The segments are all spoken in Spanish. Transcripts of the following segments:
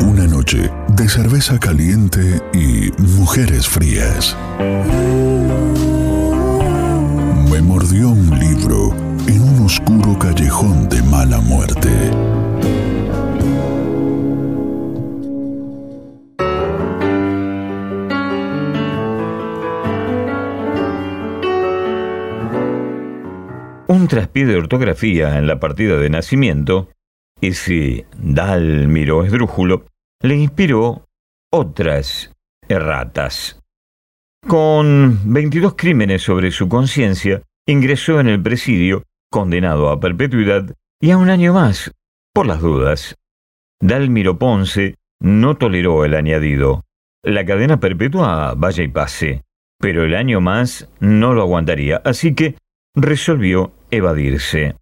Una noche de cerveza caliente y mujeres frías. Me mordió un libro en un oscuro callejón de mala muerte. Un traspié de ortografía en la partida de nacimiento, ese Dalmiro esdrújulo, le inspiró otras erratas. Con 22 crímenes sobre su conciencia, ingresó en el presidio, condenado a perpetuidad y a un año más, por las dudas. Dalmiro Ponce no toleró el añadido. La cadena perpetua vaya y pase, pero el año más no lo aguantaría, así que resolvió evadirse.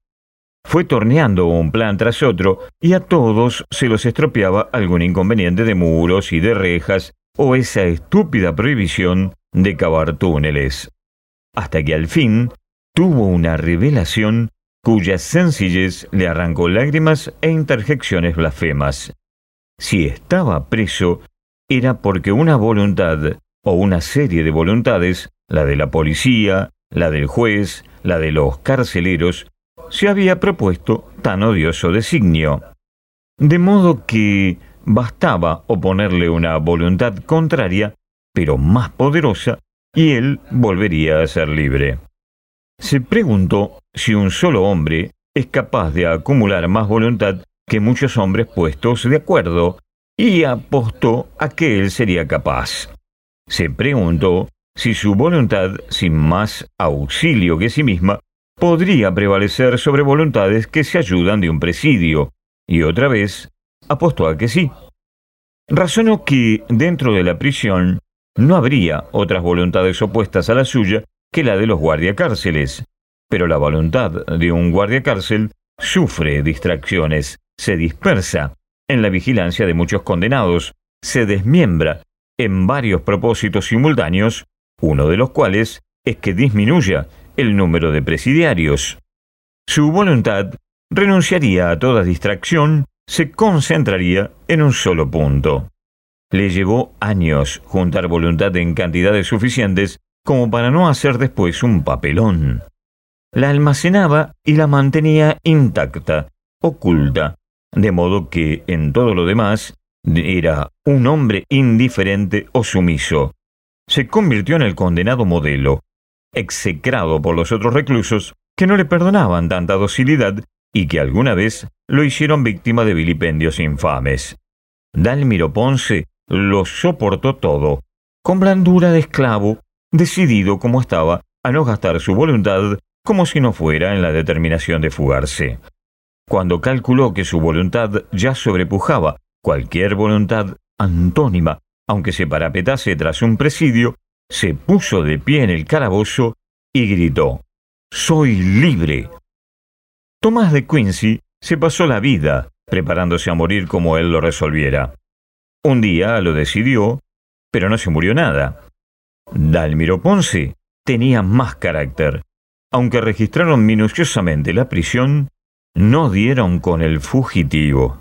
Fue torneando un plan tras otro y a todos se los estropeaba algún inconveniente de muros y de rejas o esa estúpida prohibición de cavar túneles. Hasta que al fin tuvo una revelación cuya sencillez le arrancó lágrimas e interjecciones blasfemas. Si estaba preso, era porque una voluntad o una serie de voluntades, la de la policía, la del juez, la de los carceleros, se había propuesto tan odioso designio. De modo que bastaba oponerle una voluntad contraria, pero más poderosa, y él volvería a ser libre. Se preguntó si un solo hombre es capaz de acumular más voluntad que muchos hombres puestos de acuerdo, y apostó a que él sería capaz. Se preguntó si su voluntad, sin más auxilio que sí misma, podría prevalecer sobre voluntades que se ayudan de un presidio, y otra vez apostó a que sí. Razonó que dentro de la prisión no habría otras voluntades opuestas a la suya que la de los guardiacárceles, pero la voluntad de un guardiacárcel sufre distracciones, se dispersa. En la vigilancia de muchos condenados, se desmiembra en varios propósitos simultáneos uno de los cuales es que disminuya el número de presidiarios. Su voluntad renunciaría a toda distracción, se concentraría en un solo punto. Le llevó años juntar voluntad en cantidades suficientes como para no hacer después un papelón. La almacenaba y la mantenía intacta, oculta, de modo que en todo lo demás era un hombre indiferente o sumiso, se convirtió en el condenado modelo, execrado por los otros reclusos que no le perdonaban tanta docilidad y que alguna vez lo hicieron víctima de vilipendios infames. Dalmiro Ponce lo soportó todo, con blandura de esclavo, decidido como estaba a no gastar su voluntad como si no fuera en la determinación de fugarse. Cuando calculó que su voluntad ya sobrepujaba cualquier voluntad antónima aunque se parapetase tras un presidio, se puso de pie en el calabozo y gritó, Soy libre. Tomás de Quincy se pasó la vida preparándose a morir como él lo resolviera. Un día lo decidió, pero no se murió nada. Dalmiro Ponce tenía más carácter. Aunque registraron minuciosamente la prisión, no dieron con el fugitivo.